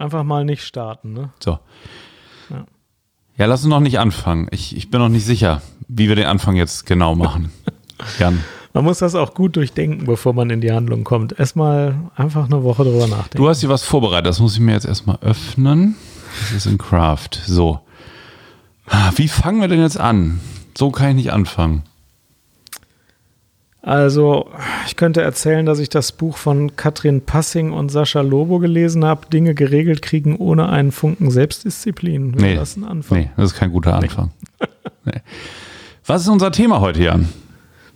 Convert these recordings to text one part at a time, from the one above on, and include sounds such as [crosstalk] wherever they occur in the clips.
Einfach mal nicht starten, ne? So. Ja, ja lass uns noch nicht anfangen. Ich, ich bin noch nicht sicher, wie wir den Anfang jetzt genau machen. [laughs] Jan. Man muss das auch gut durchdenken, bevor man in die Handlung kommt. Erstmal einfach eine Woche drüber nachdenken. Du hast hier was vorbereitet, das muss ich mir jetzt erstmal öffnen. Das ist in Craft. So. Wie fangen wir denn jetzt an? So kann ich nicht anfangen. Also, ich könnte erzählen, dass ich das Buch von Katrin Passing und Sascha Lobo gelesen habe, Dinge geregelt kriegen ohne einen Funken Selbstdisziplin. nee, das ein Anfang? Nee, das ist kein guter Anfang. Nee. nee. Was ist unser Thema heute, Jan?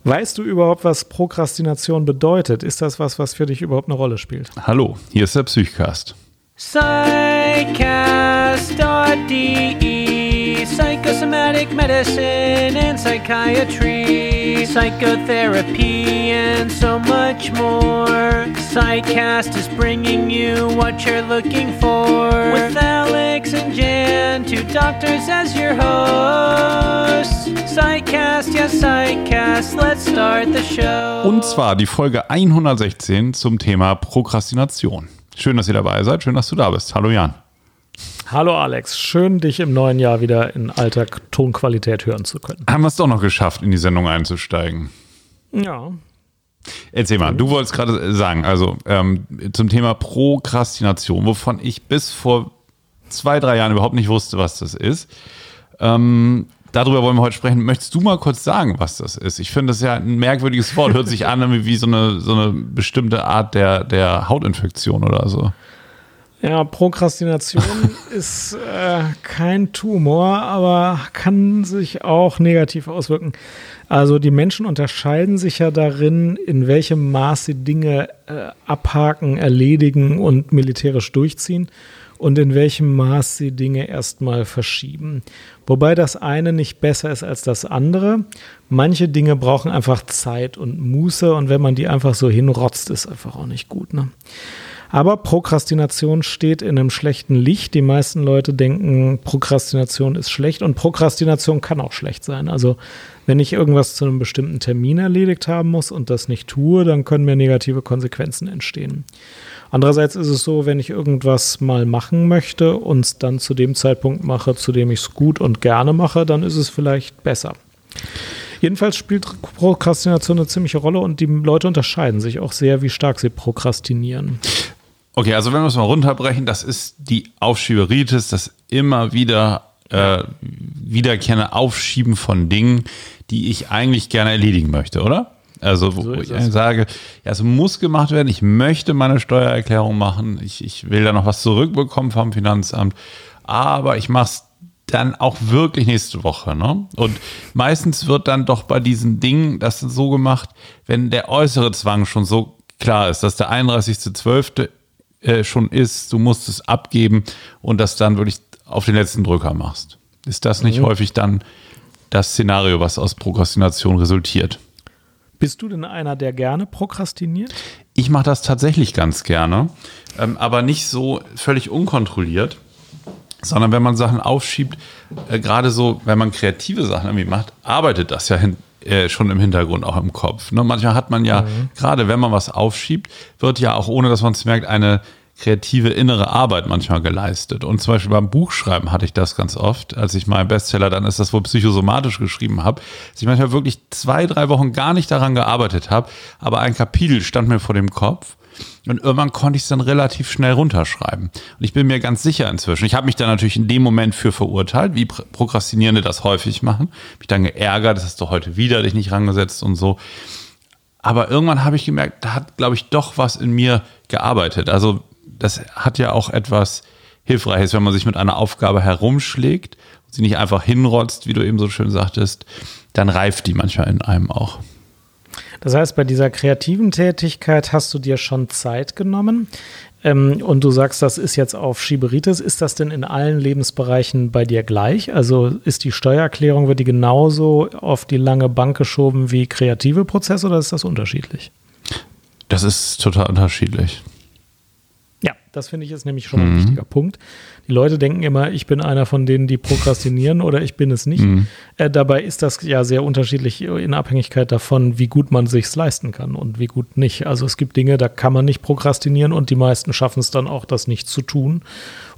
Weißt du überhaupt, was Prokrastination bedeutet? Ist das was, was für dich überhaupt eine Rolle spielt? Hallo, hier ist der Psychcast. Psychcast.de Psychosomatic Medicine and Psychiatry Psychotherapy and so much more Psychcast is bringing you what you're looking for With Alex and Jan, two doctors as your hosts Psychcast, ja Psychcast, let's start the show. Und zwar die Folge 116 zum Thema Prokrastination. Schön, dass ihr dabei seid, schön, dass du da bist. Hallo Jan. Hallo Alex, schön dich im neuen Jahr wieder in alter Tonqualität hören zu können. Haben wir es doch noch geschafft, in die Sendung einzusteigen. Ja. Erzähl mal, du wolltest gerade sagen, also ähm, zum Thema Prokrastination, wovon ich bis vor zwei, drei Jahren überhaupt nicht wusste, was das ist. Ähm, darüber wollen wir heute sprechen. Möchtest du mal kurz sagen, was das ist? Ich finde das ja ein merkwürdiges Wort. Hört sich an wie so eine, so eine bestimmte Art der, der Hautinfektion oder so. Ja, Prokrastination [laughs] ist äh, kein Tumor, aber kann sich auch negativ auswirken. Also die Menschen unterscheiden sich ja darin, in welchem Maß sie Dinge äh, abhaken, erledigen und militärisch durchziehen und in welchem Maß sie Dinge erstmal verschieben. Wobei das eine nicht besser ist als das andere. Manche Dinge brauchen einfach Zeit und Muße und wenn man die einfach so hinrotzt, ist einfach auch nicht gut. Ne? Aber Prokrastination steht in einem schlechten Licht. Die meisten Leute denken, Prokrastination ist schlecht und Prokrastination kann auch schlecht sein. Also wenn ich irgendwas zu einem bestimmten Termin erledigt haben muss und das nicht tue, dann können mir negative Konsequenzen entstehen. Andererseits ist es so, wenn ich irgendwas mal machen möchte und es dann zu dem Zeitpunkt mache, zu dem ich es gut und gerne mache, dann ist es vielleicht besser. Jedenfalls spielt Prokrastination eine ziemliche Rolle und die Leute unterscheiden sich auch sehr, wie stark sie prokrastinieren. Okay, also wenn wir es mal runterbrechen, das ist die Aufschieberitis, das immer wieder äh, wiederkehrende Aufschieben von Dingen, die ich eigentlich gerne erledigen möchte, oder? Also, wo so ich das. sage, ja, es muss gemacht werden, ich möchte meine Steuererklärung machen, ich, ich will da noch was zurückbekommen vom Finanzamt, aber ich mache es dann auch wirklich nächste Woche. Ne? Und meistens wird dann doch bei diesen Dingen das so gemacht, wenn der äußere Zwang schon so klar ist, dass der 31.12. Äh, schon ist, du musst es abgeben und das dann wirklich auf den letzten Drücker machst. Ist das nicht mhm. häufig dann das Szenario, was aus Prokrastination resultiert? Bist du denn einer, der gerne prokrastiniert? Ich mache das tatsächlich ganz gerne, ähm, aber nicht so völlig unkontrolliert, sondern wenn man Sachen aufschiebt, äh, gerade so, wenn man kreative Sachen irgendwie macht, arbeitet das ja hin, äh, schon im Hintergrund auch im Kopf. Ne? Manchmal hat man ja, mhm. gerade wenn man was aufschiebt, wird ja auch ohne, dass man es merkt, eine kreative innere Arbeit manchmal geleistet. Und zum Beispiel beim Buchschreiben hatte ich das ganz oft, als ich meinen Bestseller, dann ist das wohl psychosomatisch geschrieben habe, dass ich manchmal wirklich zwei, drei Wochen gar nicht daran gearbeitet habe, aber ein Kapitel stand mir vor dem Kopf. Und irgendwann konnte ich es dann relativ schnell runterschreiben. Und ich bin mir ganz sicher inzwischen. Ich habe mich da natürlich in dem Moment für verurteilt, wie Prokrastinierende das häufig machen. Mich dann geärgert, das hast du heute wieder dich nicht rangesetzt und so. Aber irgendwann habe ich gemerkt, da hat, glaube ich, doch was in mir gearbeitet. Also das hat ja auch etwas Hilfreiches, wenn man sich mit einer Aufgabe herumschlägt und sie nicht einfach hinrotzt, wie du eben so schön sagtest, dann reift die manchmal in einem auch. Das heißt, bei dieser kreativen Tätigkeit hast du dir schon Zeit genommen ähm, und du sagst, das ist jetzt auf Schieberitis. Ist das denn in allen Lebensbereichen bei dir gleich? Also ist die Steuererklärung, wird die genauso auf die lange Bank geschoben wie kreative Prozesse oder ist das unterschiedlich? Das ist total unterschiedlich. Das finde ich ist nämlich schon mhm. ein wichtiger Punkt. Die Leute denken immer, ich bin einer von denen, die prokrastinieren oder ich bin es nicht. Mhm. Äh, dabei ist das ja sehr unterschiedlich in Abhängigkeit davon, wie gut man sich leisten kann und wie gut nicht. Also es gibt Dinge, da kann man nicht prokrastinieren und die meisten schaffen es dann auch, das nicht zu tun.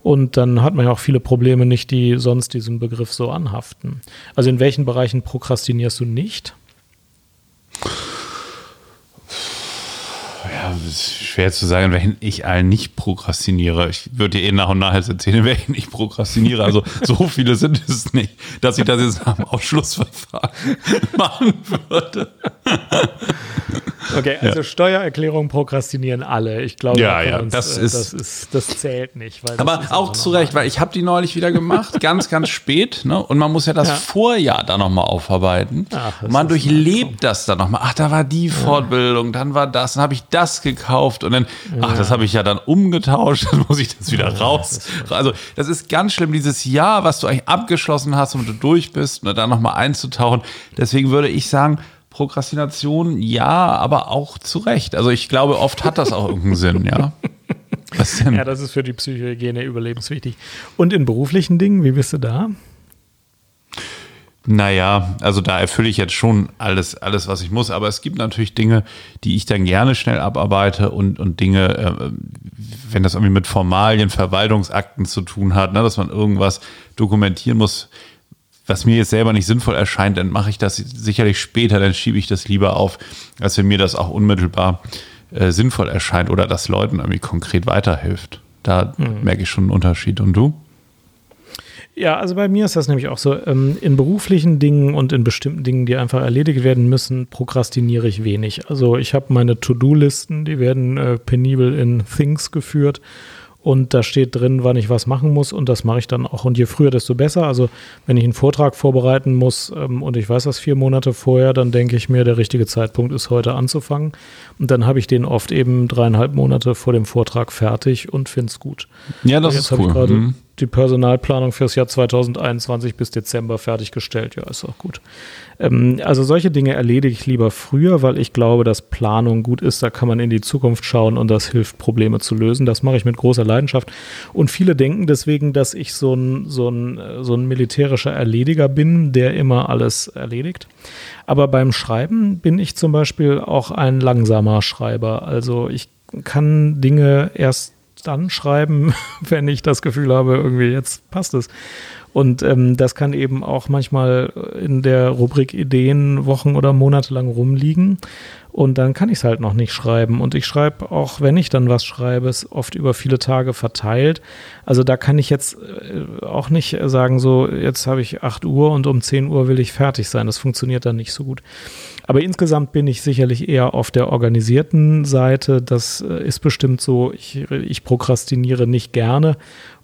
Und dann hat man ja auch viele Probleme nicht, die sonst diesem Begriff so anhaften. Also in welchen Bereichen prokrastinierst du nicht? Ja, ist schwer zu sagen, in welchen ich allen nicht prokrastiniere. Ich würde dir eh nach und nach jetzt erzählen, in [laughs] welchen ich prokrastiniere. Also so viele sind es nicht, dass ich das jetzt dem Ausschlussverfahren [laughs] machen würde. Okay, also ja. Steuererklärung prokrastinieren alle. Ich glaube, ja, ja, uns, das, äh, ist, das, ist, das zählt nicht. aber auch zu Recht, weil ich habe die neulich wieder gemacht, [laughs] ganz, ganz spät. Ne? Und man muss ja das ja. Vorjahr dann nochmal aufarbeiten. Ach, man durchlebt das dann nochmal. Ach, da war die Fortbildung, dann war das, dann habe ich das gekauft und dann, ach, das habe ich ja dann umgetauscht, [laughs] dann muss ich das wieder raus. Das also das ist ganz schlimm, dieses Jahr, was du eigentlich abgeschlossen hast und du durch bist, ne, dann nochmal einzutauchen. Deswegen würde ich sagen, Prokrastination, ja, aber auch zu Recht. Also ich glaube, oft hat das auch irgendeinen [laughs] Sinn, ja. Was denn? Ja, das ist für die Psychohygiene überlebenswichtig. Und in beruflichen Dingen, wie bist du da? Naja, also da erfülle ich jetzt schon alles, alles, was ich muss. Aber es gibt natürlich Dinge, die ich dann gerne schnell abarbeite und, und Dinge, äh, wenn das irgendwie mit Formalien, Verwaltungsakten zu tun hat, ne, dass man irgendwas dokumentieren muss, was mir jetzt selber nicht sinnvoll erscheint, dann mache ich das sicherlich später, dann schiebe ich das lieber auf, als wenn mir das auch unmittelbar äh, sinnvoll erscheint oder das Leuten irgendwie konkret weiterhilft. Da mhm. merke ich schon einen Unterschied. Und du? Ja, also bei mir ist das nämlich auch so. Ähm, in beruflichen Dingen und in bestimmten Dingen, die einfach erledigt werden müssen, prokrastiniere ich wenig. Also ich habe meine To-Do-Listen, die werden äh, penibel in Things geführt und da steht drin, wann ich was machen muss und das mache ich dann auch. Und je früher, desto besser. Also wenn ich einen Vortrag vorbereiten muss ähm, und ich weiß das vier Monate vorher, dann denke ich mir, der richtige Zeitpunkt ist heute anzufangen. Und dann habe ich den oft eben dreieinhalb Monate vor dem Vortrag fertig und finde es gut. Ja, das ist cool. Mhm die Personalplanung fürs Jahr 2021 bis Dezember fertiggestellt. Ja, ist auch gut. Ähm, also solche Dinge erledige ich lieber früher, weil ich glaube, dass Planung gut ist. Da kann man in die Zukunft schauen und das hilft, Probleme zu lösen. Das mache ich mit großer Leidenschaft. Und viele denken deswegen, dass ich so ein, so ein, so ein militärischer Erlediger bin, der immer alles erledigt. Aber beim Schreiben bin ich zum Beispiel auch ein langsamer Schreiber. Also ich kann Dinge erst dann schreiben, [laughs] wenn ich das Gefühl habe, irgendwie jetzt passt es. Und ähm, das kann eben auch manchmal in der Rubrik Ideen Wochen oder Monate lang rumliegen. Und dann kann ich es halt noch nicht schreiben. Und ich schreibe auch, wenn ich dann was schreibe, es oft über viele Tage verteilt. Also da kann ich jetzt äh, auch nicht sagen, so jetzt habe ich 8 Uhr und um 10 Uhr will ich fertig sein. Das funktioniert dann nicht so gut. Aber insgesamt bin ich sicherlich eher auf der organisierten Seite. Das äh, ist bestimmt so. Ich, ich prokrastiniere nicht gerne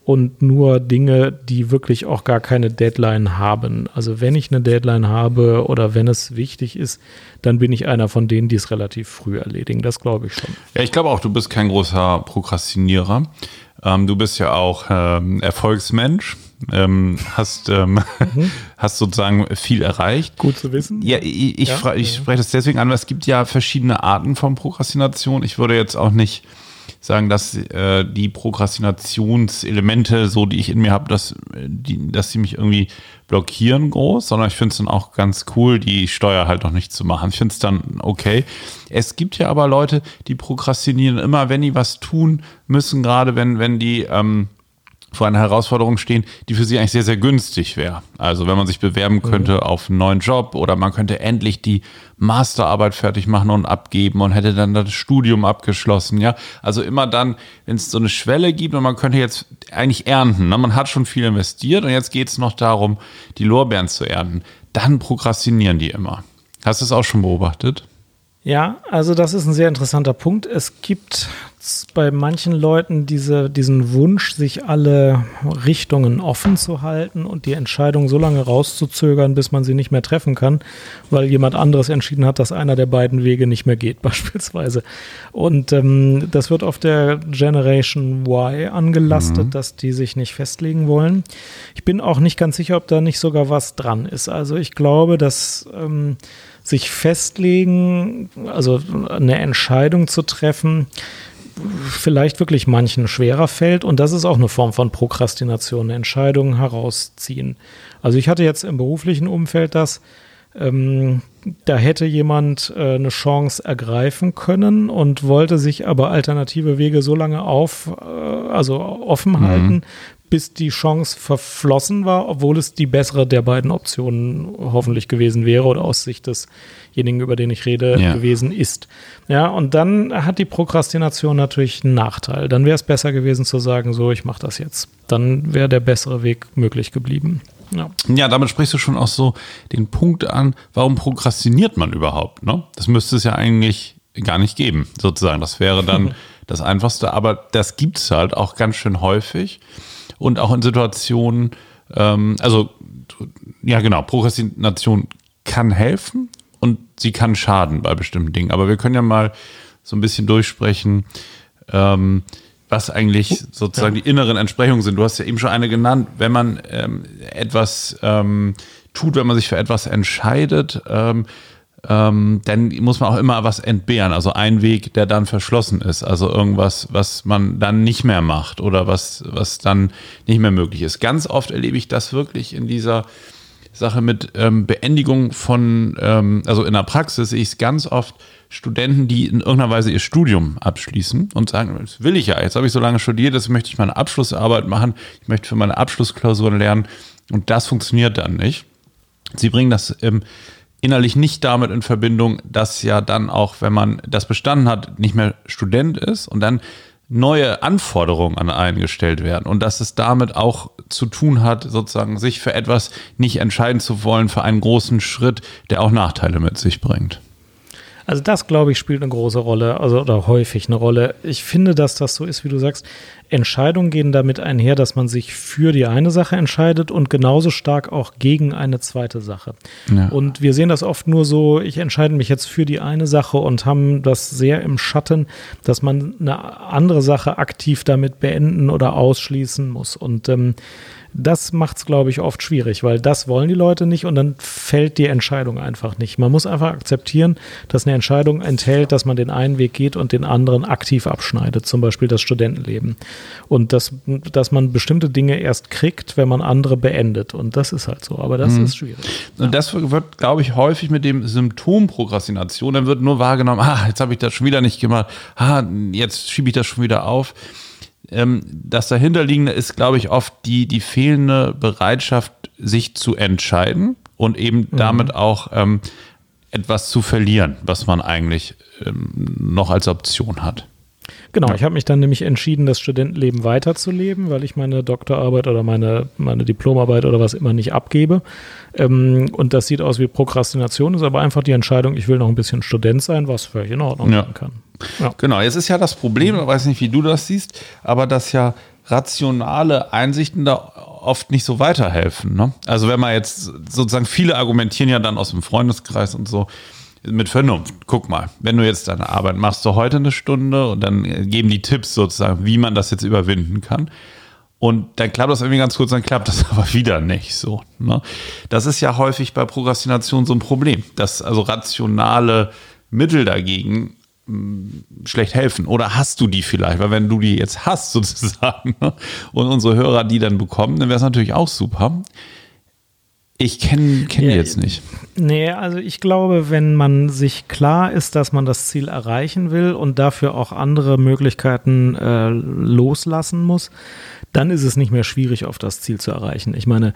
und nur Dinge, die wirklich auch gar keine Deadline haben. Also wenn ich eine Deadline habe oder wenn es wichtig ist, dann bin ich einer von denen, die es relativ früh erledigen. Das glaube ich schon. Ja, ich glaube auch, du bist kein großer Prokrastinierer. Ähm, du bist ja auch ähm, Erfolgsmensch. Ähm, hast, ähm, mhm. [laughs] hast sozusagen viel erreicht. Gut zu wissen. Ja, ich, ich, ja, ich spreche das deswegen an, weil es gibt ja verschiedene Arten von Prokrastination. Ich würde jetzt auch nicht sagen, dass äh, die Prokrastinationselemente, so die ich in mir habe, dass, die, dass sie mich irgendwie blockieren groß, sondern ich finde es dann auch ganz cool, die Steuer halt noch nicht zu machen. Ich finde es dann okay. Es gibt ja aber Leute, die prokrastinieren immer, wenn die was tun müssen, gerade wenn, wenn die ähm, vor einer Herausforderung stehen, die für sie eigentlich sehr, sehr günstig wäre. Also wenn man sich bewerben könnte mhm. auf einen neuen Job oder man könnte endlich die Masterarbeit fertig machen und abgeben und hätte dann das Studium abgeschlossen, ja. Also immer dann, wenn es so eine Schwelle gibt und man könnte jetzt eigentlich ernten, ne? man hat schon viel investiert und jetzt geht es noch darum, die Lorbeeren zu ernten, dann prokrastinieren die immer. Hast du es auch schon beobachtet? Ja, also das ist ein sehr interessanter Punkt. Es gibt bei manchen Leuten diese, diesen Wunsch, sich alle Richtungen offen zu halten und die Entscheidung so lange rauszuzögern, bis man sie nicht mehr treffen kann, weil jemand anderes entschieden hat, dass einer der beiden Wege nicht mehr geht, [laughs] beispielsweise. Und ähm, das wird auf der Generation Y angelastet, mhm. dass die sich nicht festlegen wollen. Ich bin auch nicht ganz sicher, ob da nicht sogar was dran ist. Also ich glaube, dass ähm, sich festlegen, also eine Entscheidung zu treffen, vielleicht wirklich manchen schwerer fällt. Und das ist auch eine Form von Prokrastination, Entscheidungen herausziehen. Also ich hatte jetzt im beruflichen Umfeld das, ähm, da hätte jemand äh, eine Chance ergreifen können und wollte sich aber alternative Wege so lange auf, äh, also offen mhm. Bis die Chance verflossen war, obwohl es die bessere der beiden Optionen hoffentlich gewesen wäre oder aus Sicht desjenigen, über den ich rede, ja. gewesen ist. Ja, und dann hat die Prokrastination natürlich einen Nachteil. Dann wäre es besser gewesen zu sagen, so, ich mache das jetzt. Dann wäre der bessere Weg möglich geblieben. Ja. ja, damit sprichst du schon auch so den Punkt an, warum prokrastiniert man überhaupt? Ne? Das müsste es ja eigentlich gar nicht geben, sozusagen. Das wäre dann [laughs] das Einfachste, aber das gibt es halt auch ganz schön häufig und auch in Situationen, ähm, also ja genau, Prokrastination kann helfen und sie kann schaden bei bestimmten Dingen. Aber wir können ja mal so ein bisschen durchsprechen, ähm, was eigentlich sozusagen ja. die inneren Entsprechungen sind. Du hast ja eben schon eine genannt, wenn man ähm, etwas ähm, tut, wenn man sich für etwas entscheidet, ähm, ähm, dann muss man auch immer was entbehren. Also ein Weg, der dann verschlossen ist. Also irgendwas, was man dann nicht mehr macht oder was, was dann nicht mehr möglich ist. Ganz oft erlebe ich das wirklich in dieser Sache mit ähm, Beendigung von, ähm, also in der Praxis sehe ich es ganz oft Studenten, die in irgendeiner Weise ihr Studium abschließen und sagen, das will ich ja, jetzt habe ich so lange studiert, jetzt möchte ich meine Abschlussarbeit machen, ich möchte für meine Abschlussklausuren lernen und das funktioniert dann nicht. Sie bringen das ähm, innerlich nicht damit in Verbindung, dass ja dann auch, wenn man das bestanden hat, nicht mehr Student ist und dann neue Anforderungen an einen gestellt werden und dass es damit auch zu tun hat, sozusagen sich für etwas nicht entscheiden zu wollen, für einen großen Schritt, der auch Nachteile mit sich bringt. Also das, glaube ich, spielt eine große Rolle, also oder häufig eine Rolle. Ich finde, dass das so ist, wie du sagst. Entscheidungen gehen damit einher, dass man sich für die eine Sache entscheidet und genauso stark auch gegen eine zweite Sache. Ja. Und wir sehen das oft nur so, ich entscheide mich jetzt für die eine Sache und haben das sehr im Schatten, dass man eine andere Sache aktiv damit beenden oder ausschließen muss. Und ähm, das macht es, glaube ich, oft schwierig, weil das wollen die Leute nicht und dann fällt die Entscheidung einfach nicht. Man muss einfach akzeptieren, dass eine Entscheidung enthält, dass man den einen Weg geht und den anderen aktiv abschneidet, zum Beispiel das Studentenleben. Und dass, dass man bestimmte Dinge erst kriegt, wenn man andere beendet. Und das ist halt so, aber das mhm. ist schwierig. Und ja. das wird, glaube ich, häufig mit dem Symptom Prokrastination, dann wird nur wahrgenommen, ah, jetzt habe ich das schon wieder nicht gemacht, ah, jetzt schiebe ich das schon wieder auf das dahinterliegende ist, glaube ich, oft die, die fehlende Bereitschaft, sich zu entscheiden und eben mhm. damit auch ähm, etwas zu verlieren, was man eigentlich ähm, noch als Option hat. Genau, ja. ich habe mich dann nämlich entschieden, das Studentenleben weiterzuleben, weil ich meine Doktorarbeit oder meine, meine Diplomarbeit oder was immer nicht abgebe. Ähm, und das sieht aus wie Prokrastination, ist aber einfach die Entscheidung, ich will noch ein bisschen Student sein, was völlig in Ordnung ja. sein kann. Ja. Genau, jetzt ist ja das Problem, ich weiß nicht, wie du das siehst, aber dass ja rationale Einsichten da oft nicht so weiterhelfen. Ne? Also wenn man jetzt sozusagen viele argumentieren ja dann aus dem Freundeskreis und so, mit Vernunft. Guck mal, wenn du jetzt deine Arbeit machst, du heute eine Stunde und dann geben die Tipps sozusagen, wie man das jetzt überwinden kann. Und dann klappt das irgendwie ganz kurz, dann klappt das [laughs] aber wieder nicht so. Ne? Das ist ja häufig bei Prokrastination so ein Problem, dass also rationale Mittel dagegen mh, hm, schlecht helfen. Oder hast du die vielleicht? Weil wenn du die jetzt hast [laughs] sozusagen ne? und unsere Hörer die dann bekommen, dann wäre es natürlich auch super. Ich kenne kenn die jetzt nicht. Nee, also ich glaube, wenn man sich klar ist, dass man das Ziel erreichen will und dafür auch andere Möglichkeiten äh, loslassen muss, dann ist es nicht mehr schwierig, auf das Ziel zu erreichen. Ich meine,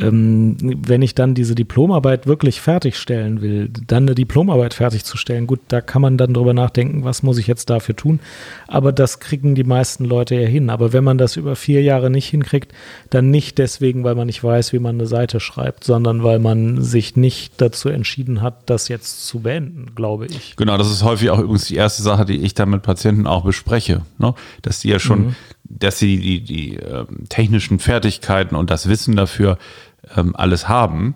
ähm, wenn ich dann diese Diplomarbeit wirklich fertigstellen will, dann eine Diplomarbeit fertigzustellen, gut, da kann man dann drüber nachdenken, was muss ich jetzt dafür tun. Aber das kriegen die meisten Leute ja hin. Aber wenn man das über vier Jahre nicht hinkriegt, dann nicht deswegen, weil man nicht weiß, wie man eine Seite schreibt, sondern weil man sich nicht dazu entschieden hat, das jetzt zu beenden, glaube ich. Genau, das ist häufig auch übrigens die erste Sache, die ich dann mit Patienten auch bespreche, ne? dass die ja schon mhm dass sie die, die äh, technischen Fertigkeiten und das Wissen dafür ähm, alles haben.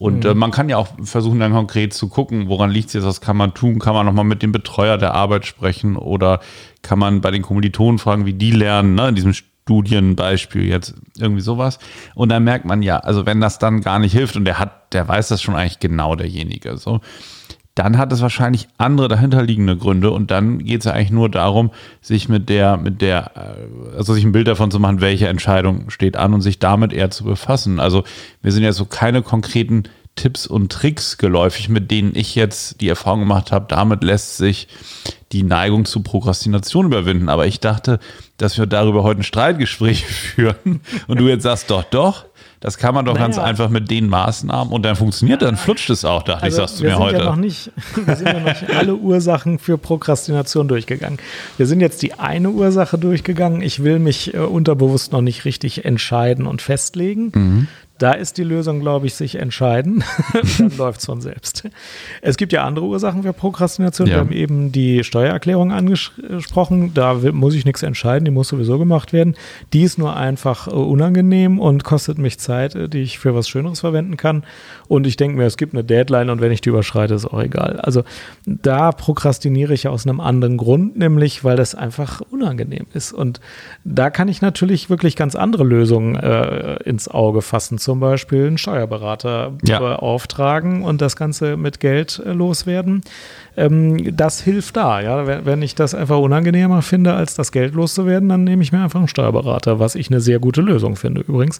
Und mhm. äh, man kann ja auch versuchen, dann konkret zu gucken, woran liegt es jetzt, was kann man tun? Kann man nochmal mit dem Betreuer der Arbeit sprechen oder kann man bei den Kommilitonen fragen, wie die lernen, ne? in diesem Studienbeispiel jetzt irgendwie sowas. Und dann merkt man ja, also wenn das dann gar nicht hilft und der hat, der weiß das schon eigentlich genau derjenige, so, dann hat es wahrscheinlich andere dahinterliegende Gründe und dann geht es ja eigentlich nur darum, sich mit der, mit der, äh, also sich ein Bild davon zu machen, welche Entscheidung steht an und sich damit eher zu befassen. Also wir sind ja so keine konkreten Tipps und Tricks geläufig, mit denen ich jetzt die Erfahrung gemacht habe, damit lässt sich die Neigung zu Prokrastination überwinden. Aber ich dachte, dass wir darüber heute ein Streitgespräch [laughs] führen und du jetzt sagst, doch, doch, das kann man doch naja. ganz einfach mit den Maßnahmen und dann funktioniert, dann flutscht es auch, dachte also, ich, sagst du mir heute. Ja noch nicht, [laughs] wir sind ja noch nicht alle Ursachen für Prokrastination durchgegangen. Wir sind jetzt die eine Ursache durchgegangen. Ich will mich äh, unterbewusst noch nicht richtig entscheiden und festlegen. Mhm. Da ist die Lösung, glaube ich, sich entscheiden. [laughs] Dann [laughs] läuft es von selbst. Es gibt ja andere Ursachen für Prokrastination. Ja. Wir haben eben die Steuererklärung angesprochen. Da muss ich nichts entscheiden, die muss sowieso gemacht werden. Die ist nur einfach äh, unangenehm und kostet mich Zeit, äh, die ich für was Schöneres verwenden kann. Und ich denke mir, es gibt eine Deadline und wenn ich die überschreite, ist auch egal. Also da prokrastiniere ich aus einem anderen Grund, nämlich weil das einfach unangenehm ist. Und da kann ich natürlich wirklich ganz andere Lösungen äh, ins Auge fassen. Zum zum Beispiel einen Steuerberater ja. beauftragen und das Ganze mit Geld äh, loswerden. Ähm, das hilft da. Ja? Wenn, ich das einfach unangenehmer finde, als das Geld loszuwerden, dann nehme ich mir einfach einen Steuerberater, was ich eine sehr gute Lösung finde übrigens.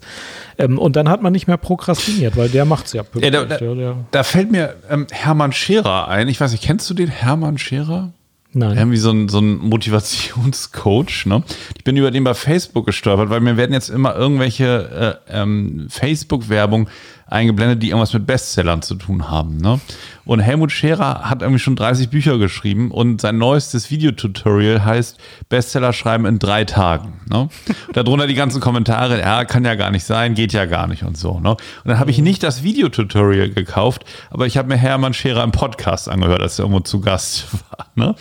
Ähm, und dann hat man nicht mehr prokrastiniert, weil der macht es ja. ja, da, da, da, fällt mir ähm, Hermann Scherer ein. Ich weiß nicht, kennst du den Hermann Scherer? Nein. Irgendwie so ein, so ein Motivationscoach. Ne? Ich bin über den bei Facebook gestolpert, weil mir werden jetzt immer irgendwelche äh, ähm, Facebook-Werbung eingeblendet, die irgendwas mit Bestsellern zu tun haben. Ne? Und Helmut Scherer hat irgendwie schon 30 Bücher geschrieben und sein neuestes Videotutorial heißt Bestseller schreiben in drei Tagen. Ne? Darunter die ganzen Kommentare, ja, kann ja gar nicht sein, geht ja gar nicht und so. Ne? Und dann habe ich mhm. nicht das Videotutorial gekauft, aber ich habe mir Hermann Scherer im Podcast angehört, als er irgendwo zu Gast [laughs] war. Ne?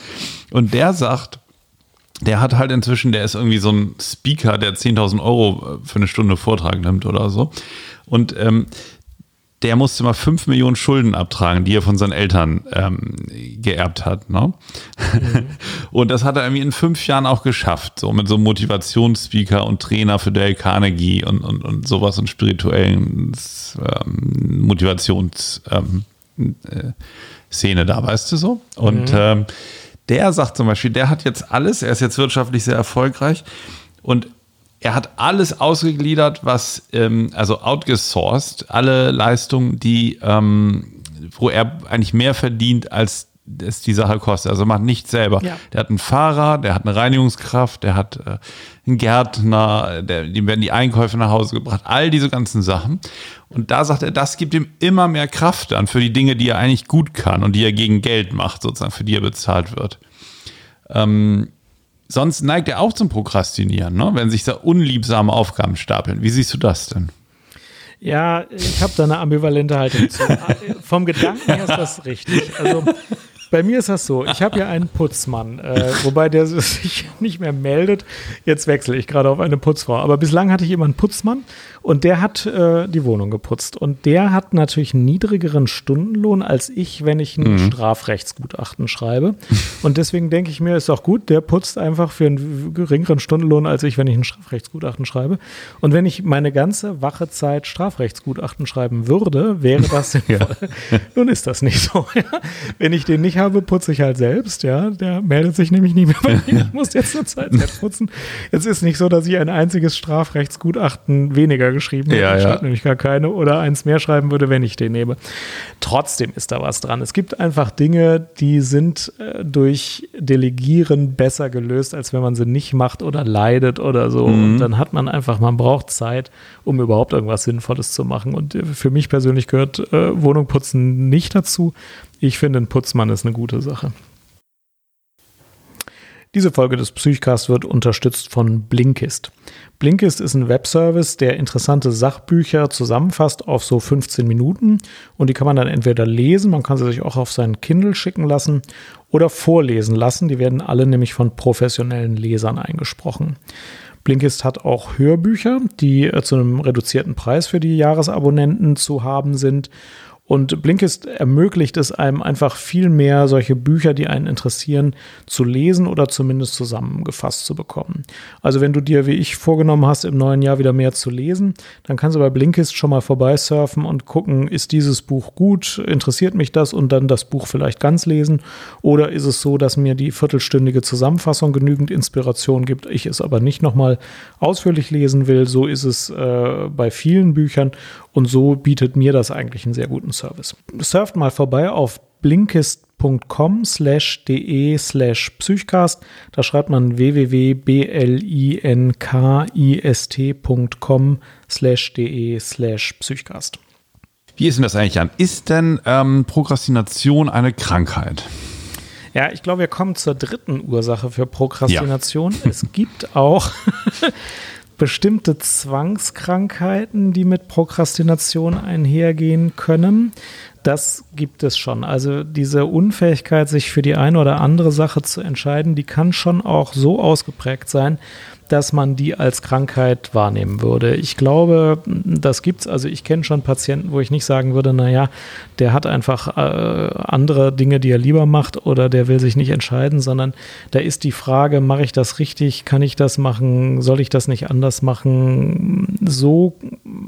Und der sagt, der hat halt inzwischen, der ist irgendwie so ein Speaker, der 10.000 Euro für eine Stunde Vortrag nimmt oder so. Und ähm, der musste mal fünf Millionen Schulden abtragen, die er von seinen Eltern ähm, geerbt hat. Ne? Mhm. [laughs] Und das hat er irgendwie in fünf Jahren auch geschafft, so mit so einem Motivationsspeaker und Trainer für Dale Carnegie und, und, und sowas und spirituellen ähm, Motivationsszene ähm, äh, da, weißt du so? Und mhm. ähm, der sagt zum Beispiel, der hat jetzt alles, er ist jetzt wirtschaftlich sehr erfolgreich und er hat alles ausgegliedert, was, ähm, also outgesourced, alle Leistungen, die, ähm, wo er eigentlich mehr verdient, als es die Sache kostet. Also macht nichts selber. Ja. Der hat einen Fahrer, der hat eine Reinigungskraft, der hat äh, einen Gärtner, der, dem werden die Einkäufe nach Hause gebracht, all diese ganzen Sachen. Und da sagt er, das gibt ihm immer mehr Kraft an für die Dinge, die er eigentlich gut kann und die er gegen Geld macht, sozusagen, für die er bezahlt wird. Ähm, sonst neigt er auch zum Prokrastinieren, ne? wenn sich da unliebsame Aufgaben stapeln. Wie siehst du das denn? Ja, ich habe da eine ambivalente Haltung zu. [laughs] Vom Gedanken her ist das richtig. Also bei mir ist das so, ich habe ja einen Putzmann, äh, wobei der [laughs] sich nicht mehr meldet. Jetzt wechsle ich gerade auf eine Putzfrau. Aber bislang hatte ich immer einen Putzmann und der hat äh, die Wohnung geputzt. Und der hat natürlich einen niedrigeren Stundenlohn als ich, wenn ich ein mhm. Strafrechtsgutachten schreibe. Und deswegen denke ich mir, ist auch gut, der putzt einfach für einen geringeren Stundenlohn als ich, wenn ich ein Strafrechtsgutachten schreibe. Und wenn ich meine ganze wache Zeit Strafrechtsgutachten schreiben würde, wäre das [laughs] sinnvoll. Ja. Nun ist das nicht so. Ja? Wenn ich den nicht habe, putze ich halt selbst. Ja, der meldet sich nämlich nie mehr bei mir. Ich muss jetzt zur Zeit selbst putzen. Es ist nicht so, dass ich ein einziges Strafrechtsgutachten weniger geschrieben ja, Ich ja. schreibe nämlich gar keine oder eins mehr schreiben würde, wenn ich den nehme. Trotzdem ist da was dran. Es gibt einfach Dinge, die sind äh, durch Delegieren besser gelöst, als wenn man sie nicht macht oder leidet oder so. Mhm. Und dann hat man einfach, man braucht Zeit, um überhaupt irgendwas Sinnvolles zu machen. Und äh, für mich persönlich gehört äh, Wohnung putzen nicht dazu. Ich finde, ein Putzmann ist eine gute Sache. Diese Folge des Psychcast wird unterstützt von Blinkist. Blinkist ist ein Webservice, der interessante Sachbücher zusammenfasst auf so 15 Minuten und die kann man dann entweder lesen, man kann sie sich auch auf seinen Kindle schicken lassen oder vorlesen lassen. Die werden alle nämlich von professionellen Lesern eingesprochen. Blinkist hat auch Hörbücher, die äh, zu einem reduzierten Preis für die Jahresabonnenten zu haben sind Und Blinkist ermöglicht es einem einfach viel mehr solche Bücher, die einen interessieren, zu lesen oder zumindest zusammengefasst zu bekommen. Also wenn du dir, wie ich vorgenommen hast, im neuen Jahr wieder mehr zu lesen, dann kannst du bei Blinkist schon mal vorbeisurfen und gucken, ist dieses Buch gut, interessiert mich das und dann das Buch vielleicht ganz lesen oder ist es so, dass mir die viertelstündige Zusammenfassung genügend Inspiration gibt, ich es aber nicht nochmal ausführlich lesen will. So ist es äh, bei vielen Büchern und so bietet mir das eigentlich einen sehr guten Service. Surft mal vorbei auf blinkist.com slash de slash psychcast. Da schreibt man www.blinkist.com slash de slash psychcast. Wie ist denn das eigentlich an? Ist denn ähm, Prokrastination eine Krankheit? Ja, ich glaube, wir kommen zur dritten Ursache für Prokrastination. Ja. Es gibt auch [laughs] bestimmte Zwangskrankheiten, die mit Prokrastination einhergehen können. Das gibt es schon. Also diese Unfähigkeit, sich für die eine oder andere Sache zu entscheiden, die kann schon auch so ausgeprägt sein, dass man die als Krankheit wahrnehmen würde. Ich glaube, das gibt's. Also ich kenne schon Patienten, wo ich nicht sagen würde, naja, der hat einfach äh, andere Dinge, die er lieber macht oder der will sich nicht entscheiden, sondern da ist die Frage, mache ich das richtig, kann ich das machen, soll ich das nicht anders machen, so,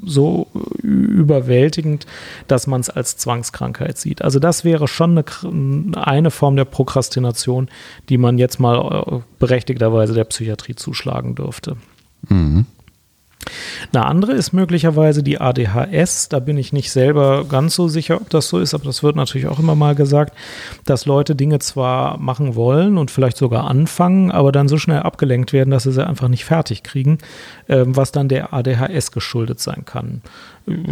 so überwältigend, dass man es als Zwangskrankheit sieht. Also das wäre schon eine, eine Form der Prokrastination, die man jetzt mal äh, berechtigterweise der Psychiatrie zuschlagen dürfte. Mhm. Eine andere ist möglicherweise die ADHS. Da bin ich nicht selber ganz so sicher, ob das so ist, aber das wird natürlich auch immer mal gesagt, dass Leute Dinge zwar machen wollen und vielleicht sogar anfangen, aber dann so schnell abgelenkt werden, dass sie sie einfach nicht fertig kriegen, ähm, was dann der ADHS geschuldet sein kann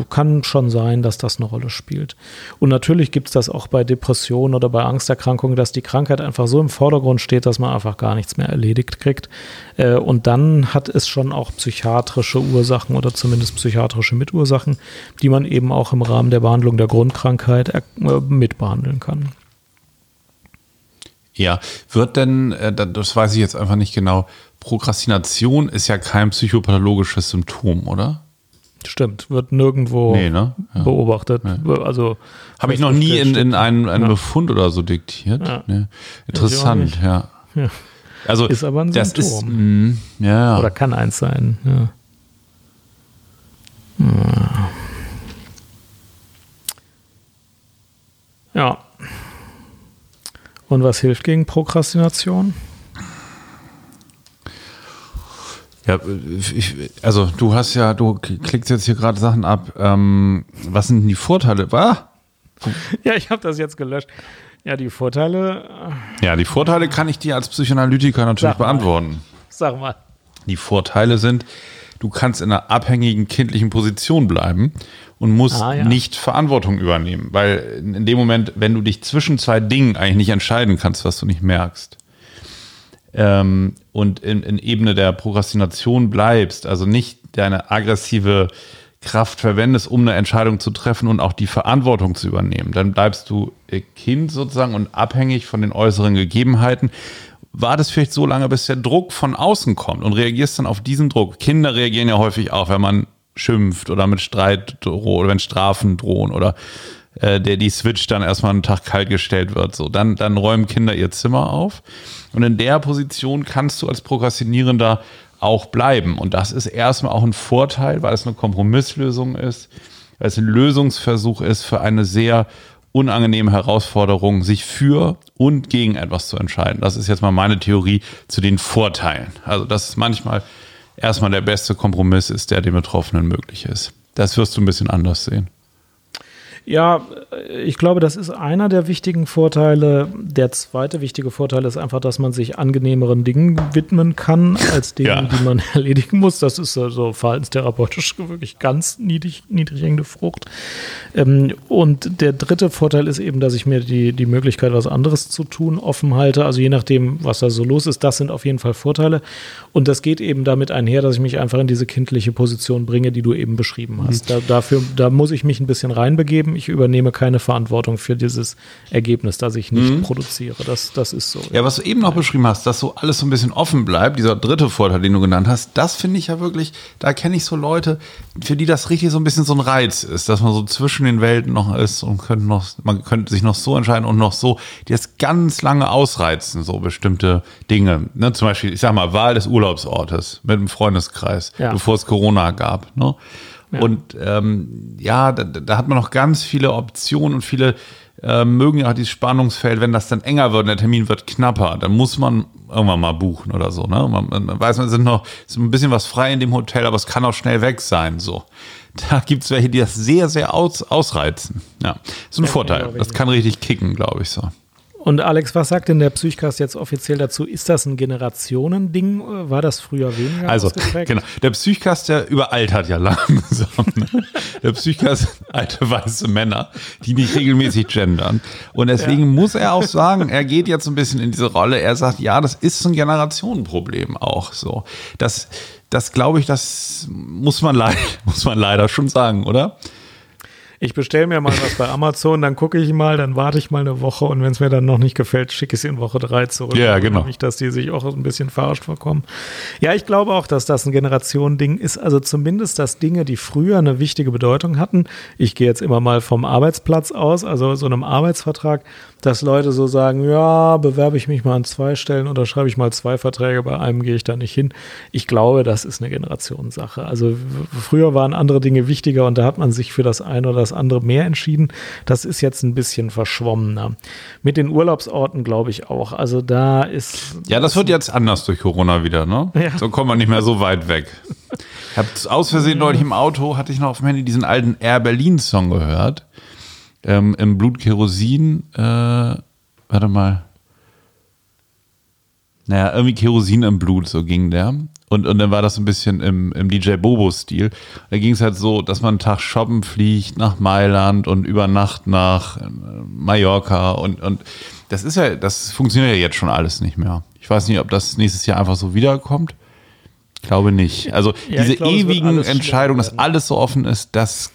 kann schon sein, dass das eine Rolle spielt. Und natürlich gibt es das auch bei Depressionen oder bei Angsterkrankungen, dass die Krankheit einfach so im Vordergrund steht, dass man einfach gar nichts mehr erledigt kriegt. Äh, und dann hat es schon auch psychiatrische Ursachen oder zumindest psychiatrische Mitursachen, die man eben auch im Rahmen der Behandlung der Grundkrankheit äh, mitbehandeln kann. Ja, wird denn, äh, das weiß ich jetzt einfach nicht genau, Prokrastination ist ja kein psychopathologisches Symptom, oder? Stimmt, wird nirgendwo nee, ne? ja. beobachtet. Nee. Also habe ich noch nie in, in einen, einen ja. Befund oder so diktiert. Ja. Nee. Interessant, ja. [laughs] Also ist aber ein das Symptom. Ist, mh, ja. Oder kann eins sein. Ja. Und was hilft gegen Prokrastination? Ja, ich, also du hast ja, du klickst jetzt hier gerade Sachen ab. Ähm, was sind denn die Vorteile? Was? Ja, ich habe das jetzt gelöscht. Ja, die Vorteile. Äh, ja, die Vorteile kann ich dir als Psychoanalytiker natürlich Sag beantworten. Sag mal. Die Vorteile sind, du kannst in einer abhängigen kindlichen Position bleiben und musst ah, ja. nicht Verantwortung übernehmen. Weil in dem Moment, wenn du dich zwischen zwei Dingen eigentlich nicht entscheiden kannst, was du nicht merkst, ähm, und in, in Ebene der Prokrastination bleibst, also nicht deine aggressive Kraft verwendest, um eine Entscheidung zu treffen und auch die Verantwortung zu übernehmen, dann bleibst du Kind sozusagen und abhängig von den äußeren Gegebenheiten. War das vielleicht so lange, bis der Druck von außen kommt und reagierst dann auf diesen Druck? Kinder reagieren ja häufig auch, wenn man schimpft oder mit Streit droht oder wenn Strafen drohen oder äh, der die Switch dann erstmal einen Tag kalt gestellt wird. So, dann, dann räumen Kinder ihr Zimmer auf. Und in der Position kannst du als Prokrastinierender auch bleiben. Und das ist erstmal auch ein Vorteil, weil es eine Kompromisslösung ist, weil es ein Lösungsversuch ist für eine sehr unangenehme Herausforderung, sich für und gegen etwas zu entscheiden. Das ist jetzt mal meine Theorie zu den Vorteilen. Also, dass es manchmal erstmal der beste Kompromiss ist, der dem Betroffenen möglich ist. Das wirst du ein bisschen anders sehen. Ja, ich glaube, das ist einer der wichtigen Vorteile. Der zweite wichtige Vorteil ist einfach, dass man sich angenehmeren Dingen widmen kann, als [laughs] Dingen, ja. die man [laughs] erledigen muss. Das ist so also verhaltenstherapeutisch wirklich ganz niedrig, niedrig hängende Frucht. Ähm, und der dritte Vorteil ist eben, dass ich mir die, die Möglichkeit, was anderes zu tun, offen halte. Also je nachdem, was da so los ist, das sind auf jeden Fall Vorteile. Und das geht eben damit einher, dass ich mich einfach in diese kindliche Position bringe, die du eben beschrieben hast. Mhm. Da, dafür, da muss ich mich ein bisschen reinbegeben geben. Ich übernehme keine Verantwortung für dieses Ergebnis, das ich nicht mhm. produziere. Das, das ist so. Ja, was du eben noch beschrieben hast, dass so alles so ein bisschen offen bleibt, dieser dritte Vorteil, den du genannt hast, das finde ich ja wirklich, da kenne ich so Leute, für die das richtig so ein bisschen so ein Reiz ist, dass man so zwischen den Welten noch ist und könnte noch, man könnte sich noch so entscheiden und noch so, die das ganz lange ausreizen, so bestimmte Dinge. Ne, zum Beispiel, ich sag mal, Wahl des Urlaubsortes mit einem Freundeskreis, ja. bevor es Corona gab. Ne? Ja. Und ähm, ja, da, da, hat man noch ganz viele Optionen und viele äh, mögen ja auch dieses Spannungsfeld, wenn das dann enger wird und der Termin wird knapper, dann muss man irgendwann mal buchen oder so. Ne? Man, man weiß, man sind noch ist ein bisschen was frei in dem Hotel, aber es kann auch schnell weg sein. So, da gibt es welche, die das sehr, sehr aus, ausreizen. Ja, ist ein ja, Vorteil. Das kann richtig kicken, glaube ich so. Und Alex, was sagt denn der Psychcast jetzt offiziell dazu? Ist das ein Generationending? War das früher weniger? Also, genau. Der Psychcast, der überaltert ja langsam. [laughs] Der Psychcast, alte weiße Männer, die nicht regelmäßig gendern. Und deswegen ja. muss er auch sagen, er geht jetzt ein bisschen in diese Rolle. Er sagt, ja, das ist ein Generationenproblem auch so. Das, das glaube ich, das muss man, leid, [laughs] muss man leider schon sagen, oder? Ich bestelle mir mal was bei Amazon, dann gucke ich mal, dann warte ich mal eine Woche und wenn es mir dann noch nicht gefällt, schicke ich es in Woche drei zurück. Ja, genau. Nicht, dass die sich auch ein bisschen verarscht vorkommen. Ja, ich glaube auch, dass das ein Generationending ist. Also zumindest, dass Dinge, die früher eine wichtige Bedeutung hatten, ich gehe jetzt immer mal vom Arbeitsplatz aus, also so einem Arbeitsvertrag, dass Leute so sagen, ja, bewerbe ich mich mal an zwei Stellen oder schreibe ich mal zwei Verträge, bei einem gehe ich da nicht hin. Ich glaube, das ist eine Generationssache. Also früher waren andere Dinge wichtiger und da hat man sich für das eine oder das andere mehr entschieden. Das ist jetzt ein bisschen verschwommener. Mit den Urlaubsorten glaube ich auch. Also da ist. Ja, das wird jetzt anders durch Corona wieder, ne? Ja. So kommt man nicht mehr so weit weg. Ich habe aus Versehen neulich im Auto, hatte ich noch auf dem Handy diesen alten Air Berlin Song gehört ähm, im Blut Kerosin, äh, warte mal. Naja, irgendwie Kerosin im Blut, so ging der. Und, und dann war das ein bisschen im, im DJ Bobo-Stil. Da ging es halt so, dass man einen Tag shoppen fliegt nach Mailand und über Nacht nach äh, Mallorca und, und das ist ja, das funktioniert ja jetzt schon alles nicht mehr. Ich weiß nicht, ob das nächstes Jahr einfach so wiederkommt. Ich glaube nicht. Also ja, diese glaube, ewigen Entscheidungen, dass alles so offen ist, das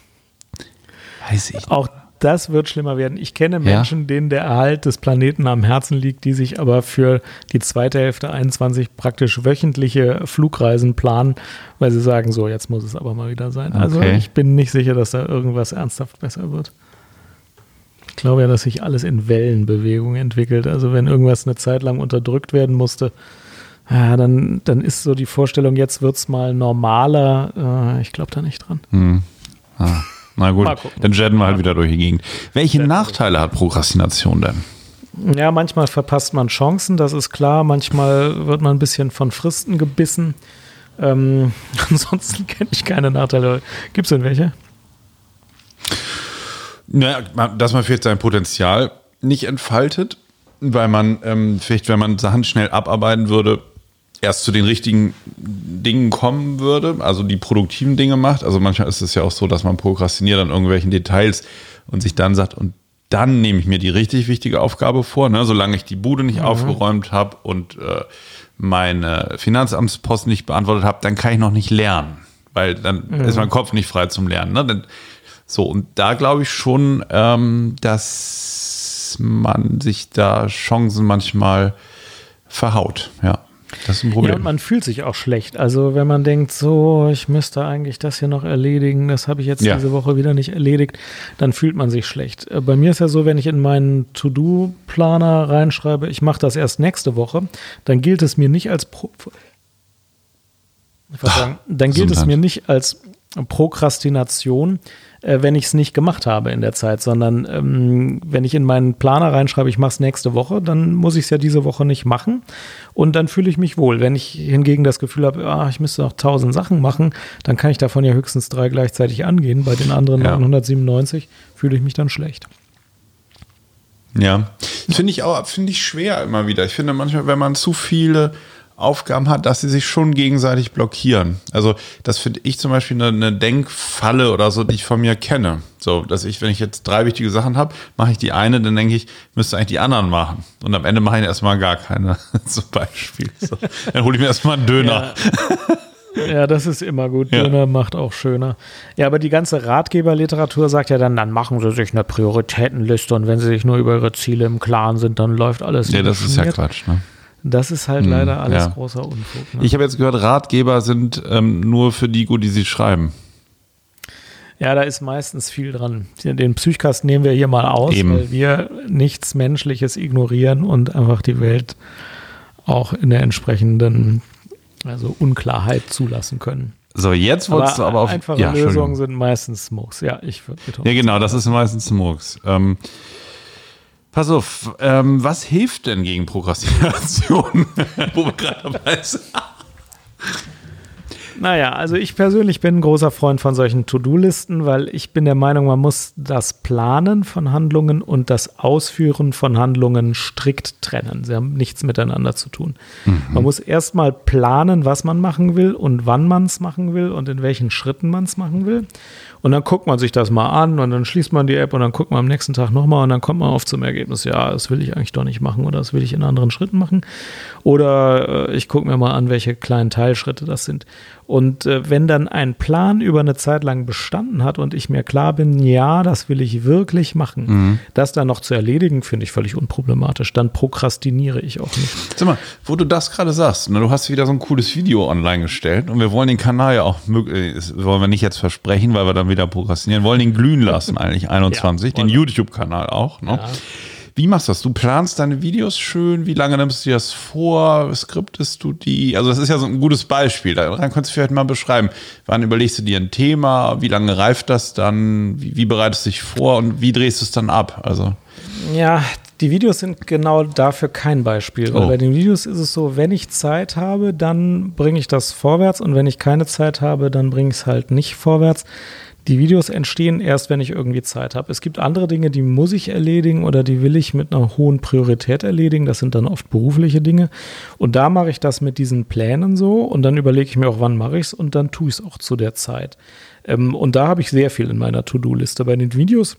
weiß ich nicht. Auch das wird schlimmer werden. Ich kenne Menschen, ja. denen der Erhalt des Planeten am Herzen liegt, die sich aber für die zweite Hälfte 21 praktisch wöchentliche Flugreisen planen, weil sie sagen, so, jetzt muss es aber mal wieder sein. Also okay. Also ich bin nicht sicher, dass da irgendwas ernsthaft besser wird. Ich glaube ja, dass sich alles in Wellenbewegung entwickelt. Also wenn irgendwas eine Zeit lang unterdrückt werden musste, ja, dann, dann ist so die Vorstellung, jetzt wird es mal normaler. Äh, ich glaube da nicht dran. Hm. Ah. Na gut, dann jetten wir halt wieder durch die Gegend. Welche Nachteile hat Prokrastination denn? Ja, manchmal verpasst man Chancen, das ist klar. Manchmal wird man ein bisschen von Fristen gebissen. Ähm, [laughs] ansonsten kenne ich keine Nachteile. Gibt es denn welche? Naja, dass man vielleicht sein Potenzial nicht entfaltet, weil man ähm, vielleicht, wenn man Sachen schnell abarbeiten würde, erst zu den richtigen Dingen kommen würde, also die produktiven Dinge macht. Also manchmal ist es ja auch so, dass man prokrastiniert an irgendwelchen Details und sich dann sagt, und dann nehme ich mir die richtig wichtige Aufgabe vor, ne? solange ich die Bude nicht mhm. aufgeräumt habe und äh, meine Finanzamtsposten nicht beantwortet habe, dann kann ich noch nicht lernen, weil dann mhm. ist mein Kopf nicht frei zum Lernen. Ne? Dann, so, und da glaube ich schon, ähm, dass man sich da Chancen manchmal verhaut, ja. Das ist ein Problem. Ja, und man fühlt sich auch schlecht. Also wenn man denkt, so, ich müsste eigentlich das hier noch erledigen, das habe ich jetzt ja. diese Woche wieder nicht erledigt, dann fühlt man sich schlecht. Äh, bei mir ist ja so, wenn ich in meinen To-Do-Planer reinschreibe, ich mache das erst nächste Woche, dann gilt es mir nicht als Pro Ach, dann gilt es mir nicht als Prokrastination, äh, wenn ich es nicht gemacht habe in der Zeit, sondern ähm, wenn ich in meinen Planer reinschreibe, ich mache es nächste Woche, dann muss ich es ja diese Woche nicht machen und dann fühle ich mich wohl. Wenn ich hingegen das Gefühl habe, ah, ich müsste noch tausend Sachen machen, dann kann ich davon ja höchstens drei gleichzeitig angehen. Bei den anderen ja. 997 fühle ich mich dann schlecht. Ja, finde ich auch, finde ich schwer immer wieder. Ich finde manchmal, wenn man zu viele Aufgaben hat, dass sie sich schon gegenseitig blockieren. Also das finde ich zum Beispiel eine, eine, Denkfalle oder so, die ich von mir kenne. So, dass ich, wenn ich jetzt drei wichtige Sachen habe, mache ich die eine, dann denke ich, müsste eigentlich die anderen machen. Und am Ende mache ich erstmal gar keine, [laughs] zum Beispiel. So. Dann hole ich mir erstmal einen Döner. Ja. [laughs] Ja, das ist immer gut. Ja. Dünner macht auch schöner. Ja, aber die ganze Ratgeberliteratur sagt ja dann, dann machen Sie sich eine Prioritätenliste und wenn Sie sich nur über Ihre Ziele im Klaren sind, dann läuft alles. Ja, das ist ja Quatsch, ne? Das ist halt hm, leider alles ja. großer Unfug. Ne? Ich habe jetzt gehört, Ratgeber sind ähm, nur für die gut, die sie schreiben. Ja, da ist meistens viel dran. Den Psychkast nehmen wir hier mal aus, Eben. weil wir nichts Menschliches ignorieren und einfach die Welt auch in der entsprechenden also Unklarheit zulassen können. So, jetzt wolltest aber du aber auf einfache ja, Lösungen sind meistens Smokes. Ja, ich würde Ja, genau, das ist meistens Smokes. Ähm, pass auf, ähm, was hilft denn gegen Prokrastination? [laughs] Wo wir gerade dabei sind. Naja, also ich persönlich bin ein großer Freund von solchen To-Do-Listen, weil ich bin der Meinung, man muss das Planen von Handlungen und das Ausführen von Handlungen strikt trennen. Sie haben nichts miteinander zu tun. Mhm. Man muss erstmal planen, was man machen will und wann man es machen will und in welchen Schritten man es machen will. Und dann guckt man sich das mal an und dann schließt man die App und dann guckt man am nächsten Tag nochmal und dann kommt man oft zum Ergebnis, ja, das will ich eigentlich doch nicht machen oder das will ich in anderen Schritten machen. Oder äh, ich gucke mir mal an, welche kleinen Teilschritte das sind. Und äh, wenn dann ein Plan über eine Zeit lang bestanden hat und ich mir klar bin, ja, das will ich wirklich machen, mhm. das dann noch zu erledigen, finde ich völlig unproblematisch. Dann prokrastiniere ich auch nicht. Sag mal, wo du das gerade sagst, ne, du hast wieder so ein cooles Video online gestellt und wir wollen den Kanal ja auch, äh, das wollen wir nicht jetzt versprechen, weil wir dann wieder prokrastinieren, wollen den glühen lassen eigentlich, 21, ja, den YouTube-Kanal auch. Ne? Ja. Wie machst du das? Du planst deine Videos schön? Wie lange nimmst du dir das vor? Skriptest du die? Also, das ist ja so ein gutes Beispiel. Daran kannst du vielleicht mal beschreiben. Wann überlegst du dir ein Thema? Wie lange reift das dann? Wie, wie bereitest du dich vor und wie drehst du es dann ab? Also. Ja, die Videos sind genau dafür kein Beispiel. Oh. bei den Videos ist es so, wenn ich Zeit habe, dann bringe ich das vorwärts und wenn ich keine Zeit habe, dann bringe ich es halt nicht vorwärts. Die Videos entstehen erst, wenn ich irgendwie Zeit habe. Es gibt andere Dinge, die muss ich erledigen oder die will ich mit einer hohen Priorität erledigen. Das sind dann oft berufliche Dinge. Und da mache ich das mit diesen Plänen so und dann überlege ich mir auch, wann mache ich es und dann tue ich es auch zu der Zeit. Ähm, und da habe ich sehr viel in meiner To-Do-Liste. Bei den Videos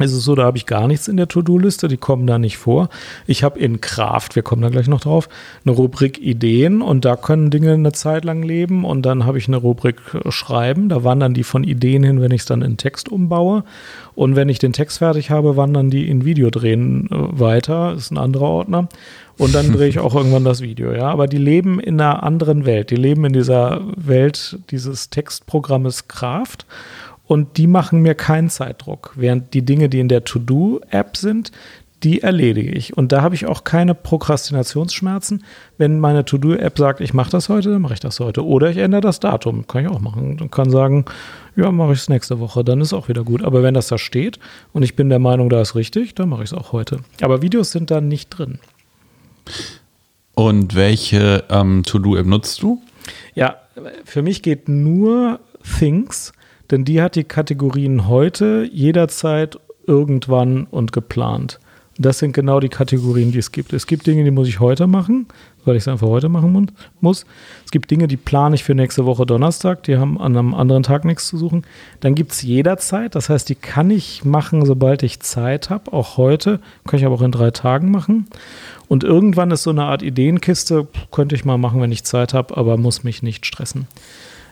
ist es so, da habe ich gar nichts in der To-Do-Liste, die kommen da nicht vor. Ich habe in Kraft, wir kommen da gleich noch drauf, eine Rubrik Ideen und da können Dinge eine Zeit lang leben und dann habe ich eine Rubrik Schreiben, da wandern die von Ideen hin, wenn ich es dann in Text umbaue. Und wenn ich den Text fertig habe, wandern die in Video drehen äh, weiter, ist ein anderer Ordner. Und dann drehe ich [laughs] auch irgendwann das Video, ja, aber die leben in einer anderen Welt, die leben in dieser Welt dieses Textprogrammes Kraft und die machen mir keinen Zeitdruck. Während die Dinge, die in der To-Do-App sind, die erledige ich. Und da habe ich auch keine Prokrastinationsschmerzen. Wenn meine To-Do-App sagt, ich mache das heute, dann mache ich das heute. Oder ich ändere das Datum. Kann ich auch machen. Und kann sagen, ja, mache ich es nächste Woche. Dann ist auch wieder gut. Aber wenn das da steht und ich bin der Meinung, da ist richtig, dann mache ich es auch heute. Aber Videos sind da nicht drin. Und welche ähm, To-Do-App nutzt du? Ja, für mich geht nur Things denn die hat die Kategorien heute, jederzeit, irgendwann und geplant. Das sind genau die Kategorien, die es gibt. Es gibt Dinge, die muss ich heute machen, weil ich es einfach heute machen muss. Es gibt Dinge, die plane ich für nächste Woche Donnerstag, die haben an einem anderen Tag nichts zu suchen. Dann gibt es jederzeit, das heißt, die kann ich machen, sobald ich Zeit habe, auch heute, kann ich aber auch in drei Tagen machen. Und irgendwann ist so eine Art Ideenkiste, könnte ich mal machen, wenn ich Zeit habe, aber muss mich nicht stressen.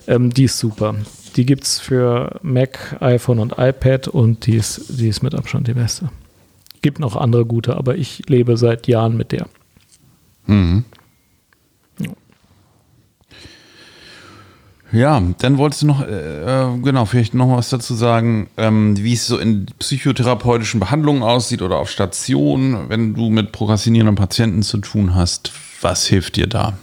Ähm, die ist super. Die gibt es für Mac, iPhone und iPad und die ist, die ist mit Abstand die beste. Gibt noch andere gute, aber ich lebe seit Jahren mit der. Mhm. Ja, dann wolltest du noch, äh, äh, genau, vielleicht noch was dazu sagen, ähm, wie es so in psychotherapeutischen Behandlungen aussieht oder auf Stationen, wenn du mit prokrastinierenden Patienten zu tun hast. Was hilft dir da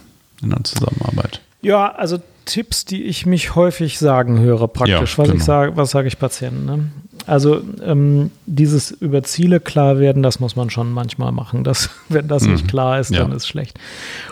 in der Zusammenarbeit? Ja, also Tipps, die ich mich häufig sagen höre, praktisch. Ja, was, genau. ich sage, was sage ich Patienten? Ne? Also ähm, dieses über Ziele klar werden, das muss man schon manchmal machen. Das, [laughs] wenn das mhm. nicht klar ist, dann ja. ist schlecht.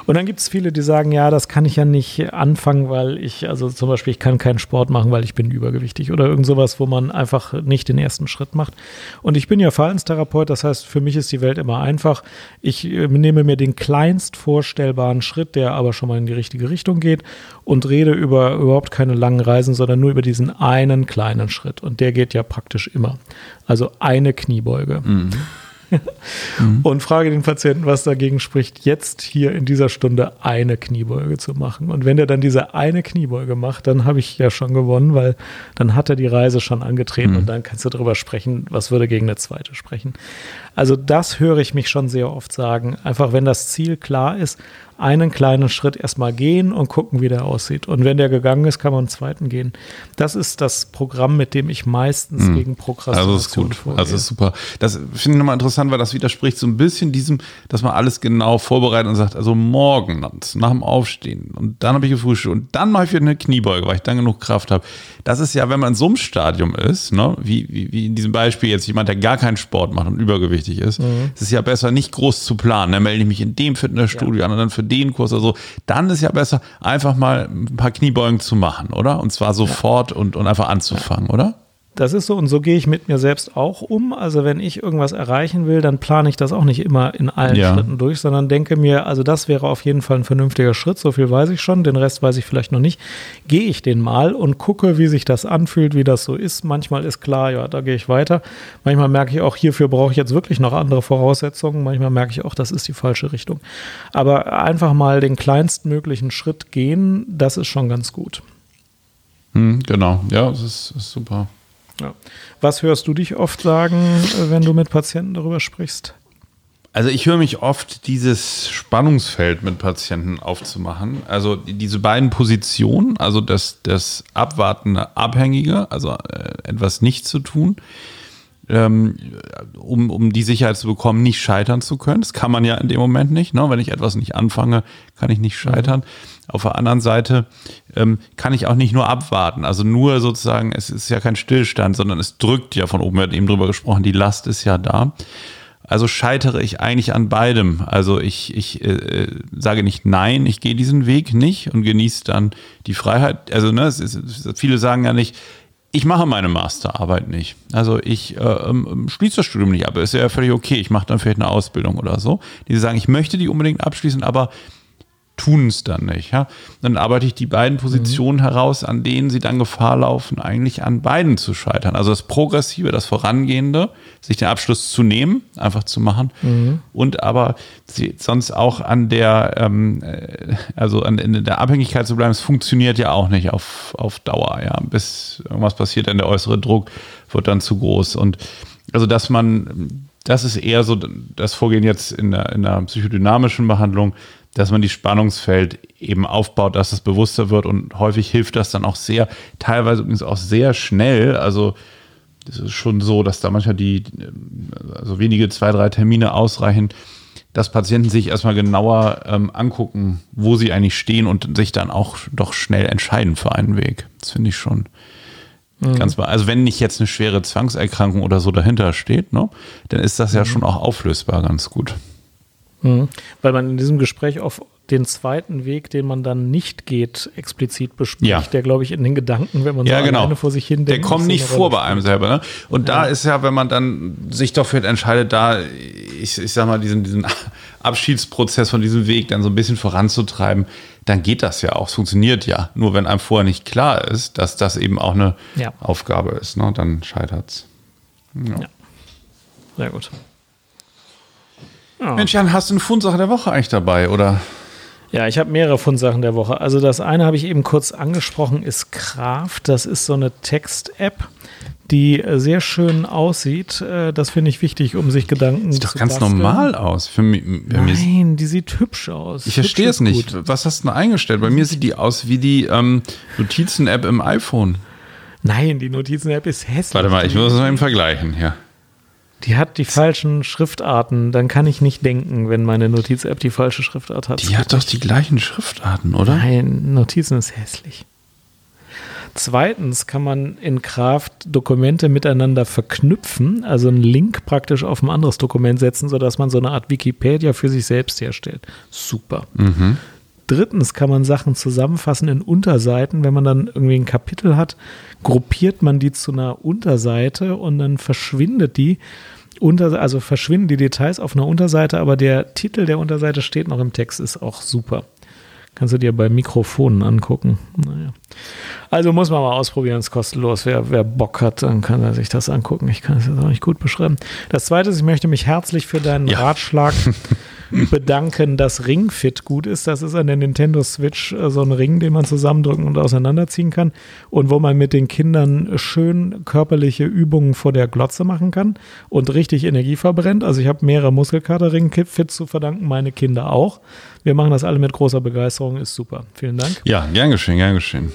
Und dann gibt es viele, die sagen, ja, das kann ich ja nicht anfangen, weil ich, also zum Beispiel, ich kann keinen Sport machen, weil ich bin übergewichtig oder irgend sowas, wo man einfach nicht den ersten Schritt macht. Und ich bin ja Verhaltenstherapeut, das heißt, für mich ist die Welt immer einfach. Ich äh, nehme mir den kleinst vorstellbaren Schritt, der aber schon mal in die richtige Richtung geht und rede über überhaupt keine langen Reisen, sondern nur über diesen einen kleinen Schritt. Und der geht ja praktisch immer. Also eine Kniebeuge. Mhm. [laughs] mhm. und frage den Patienten, was dagegen spricht, jetzt hier in dieser Stunde eine Kniebeuge zu machen. Und wenn er dann diese eine Kniebeuge macht, dann habe ich ja schon gewonnen, weil dann hat er die Reise schon angetreten mhm. und dann kannst du darüber sprechen, was würde gegen eine zweite sprechen. Also das höre ich mich schon sehr oft sagen. Einfach wenn das Ziel klar ist, einen kleinen Schritt erstmal gehen und gucken, wie der aussieht. Und wenn der gegangen ist, kann man einen zweiten gehen. Das ist das Programm, mit dem ich meistens mhm. gegen Prokrastination Also ist gut. Vorgehe. Also ist super. Das finde ich nochmal interessant, weil das widerspricht so ein bisschen diesem, dass man alles genau vorbereitet und sagt, also morgen nach dem Aufstehen und dann habe ich gefrühstückt und dann mache ich wieder eine Kniebeuge, weil ich dann genug Kraft habe. Das ist ja, wenn man in so einem Stadium ist, ne, wie, wie, wie in diesem Beispiel jetzt jemand, der gar keinen Sport macht und übergewichtig ist, mhm. es ist ja besser, nicht groß zu planen. Dann melde ich mich in dem Fitnessstudio ja. an und dann für den Kurs oder so. Dann ist ja besser, einfach mal ein paar Kniebeugen zu machen, oder? Und zwar sofort und, und einfach anzufangen, oder? Das ist so und so gehe ich mit mir selbst auch um. Also wenn ich irgendwas erreichen will, dann plane ich das auch nicht immer in allen ja. Schritten durch, sondern denke mir, also das wäre auf jeden Fall ein vernünftiger Schritt, so viel weiß ich schon, den Rest weiß ich vielleicht noch nicht. Gehe ich den mal und gucke, wie sich das anfühlt, wie das so ist. Manchmal ist klar, ja, da gehe ich weiter. Manchmal merke ich auch, hierfür brauche ich jetzt wirklich noch andere Voraussetzungen. Manchmal merke ich auch, das ist die falsche Richtung. Aber einfach mal den kleinstmöglichen Schritt gehen, das ist schon ganz gut. Hm, genau, ja, das ist, ist super. Ja. Was hörst du dich oft sagen, äh, wenn du mit Patienten darüber sprichst? Also ich höre mich oft dieses Spannungsfeld mit Patienten aufzumachen. Also diese beiden Positionen, also das, das abwartende Abhängige, also äh, etwas nicht zu tun, ähm, um, um die Sicherheit zu bekommen, nicht scheitern zu können. Das kann man ja in dem Moment nicht. Ne? Wenn ich etwas nicht anfange, kann ich nicht scheitern. Mhm. Auf der anderen Seite ähm, kann ich auch nicht nur abwarten. Also nur sozusagen, es ist ja kein Stillstand, sondern es drückt ja von oben, wir hatten eben drüber gesprochen, die Last ist ja da. Also scheitere ich eigentlich an beidem. Also ich, ich äh, äh sage nicht nein, ich gehe diesen Weg nicht und genieße dann die Freiheit. Also ne, ist, viele sagen ja nicht, ich mache meine Masterarbeit nicht. Also ich äh, ähm, schließe das Studium nicht ab. Ist ja völlig okay. Ich mache dann vielleicht eine Ausbildung oder so. Die sagen, ich möchte die unbedingt abschließen, aber tun es dann nicht. Ja? Dann arbeite ich die beiden Positionen mhm. heraus, an denen sie dann Gefahr laufen, eigentlich an beiden zu scheitern. Also das Progressive, das Vorangehende, sich den Abschluss zu nehmen, einfach zu machen mhm. und aber sonst auch an der, ähm, äh, also an, in der Abhängigkeit zu bleiben, es funktioniert ja auch nicht auf, auf Dauer. Ja? Bis irgendwas passiert, dann der äußere Druck wird dann zu groß. Und also, dass man das ist eher so das Vorgehen jetzt in der, in der psychodynamischen Behandlung, dass man die Spannungsfeld eben aufbaut, dass es bewusster wird und häufig hilft das dann auch sehr, teilweise übrigens auch sehr schnell. Also es ist schon so, dass da manchmal die, also wenige zwei, drei Termine ausreichen, dass Patienten sich erstmal genauer ähm, angucken, wo sie eigentlich stehen und sich dann auch doch schnell entscheiden für einen Weg. Das finde ich schon mhm. ganz mal. Also wenn nicht jetzt eine schwere Zwangserkrankung oder so dahinter steht, ne, dann ist das ja mhm. schon auch auflösbar ganz gut. Mhm. Weil man in diesem Gespräch auf den zweiten Weg, den man dann nicht geht, explizit bespricht, ja. der, glaube ich, in den Gedanken, wenn man ja, so genau. alleine vor sich hin denkt. Der kommt nicht vor bei einem selber. Ne? Und ja. da ist ja, wenn man dann sich dafür entscheidet, da, ich, ich sag mal, diesen, diesen [laughs] Abschiedsprozess von diesem Weg dann so ein bisschen voranzutreiben, dann geht das ja auch. Es funktioniert ja. Nur wenn einem vorher nicht klar ist, dass das eben auch eine ja. Aufgabe ist, ne? dann scheitert es. Ja. Sehr gut. Ja. Mensch, Jan, hast du eine Fundsache der Woche eigentlich dabei, oder? Ja, ich habe mehrere Fundsachen der Woche. Also das eine habe ich eben kurz angesprochen, ist Kraft. Das ist so eine Text-App, die sehr schön aussieht. Äh, das finde ich wichtig, um sich Gedanken sieht zu Sieht doch ganz basteln. normal aus. Für mich, Nein, die sieht hübsch aus. Ich verstehe es nicht. Gut. Was hast du denn eingestellt? Bei mir sieht die aus wie die ähm, Notizen-App im iPhone. Nein, die Notizen-App ist hässlich. Warte mal, ich muss es mal eben vergleichen. Ja. Die hat die falschen Schriftarten. Dann kann ich nicht denken, wenn meine Notiz-App die falsche Schriftart hat. Die hat doch die gleichen Schriftarten, oder? Nein, Notizen ist hässlich. Zweitens kann man in Kraft Dokumente miteinander verknüpfen, also einen Link praktisch auf ein anderes Dokument setzen, sodass man so eine Art Wikipedia für sich selbst herstellt. Super. Mhm. Drittens kann man Sachen zusammenfassen in Unterseiten. Wenn man dann irgendwie ein Kapitel hat, gruppiert man die zu einer Unterseite und dann verschwindet die. Unter, also verschwinden die Details auf einer Unterseite, aber der Titel der Unterseite steht noch im Text, ist auch super. Kannst du dir bei Mikrofonen angucken. Naja. Also muss man mal ausprobieren, ist kostenlos. Wer, wer Bock hat, dann kann er sich das angucken. Ich kann es jetzt auch nicht gut beschreiben. Das zweite ist, ich möchte mich herzlich für deinen Ja. Ratschlag [laughs] bedanken, dass Ring Fit gut ist. Das ist an der Nintendo Switch äh, so ein Ring, den man zusammendrücken und auseinanderziehen kann und wo man mit den Kindern schön körperliche Übungen vor der Glotze machen kann und richtig Energie verbrennt. Also ich habe mehrere Muskelkater Ring Fit zu verdanken, meine Kinder auch. Wir machen das alle mit großer Begeisterung, ist super. Vielen Dank. Ja, gern geschehen, gern geschehen.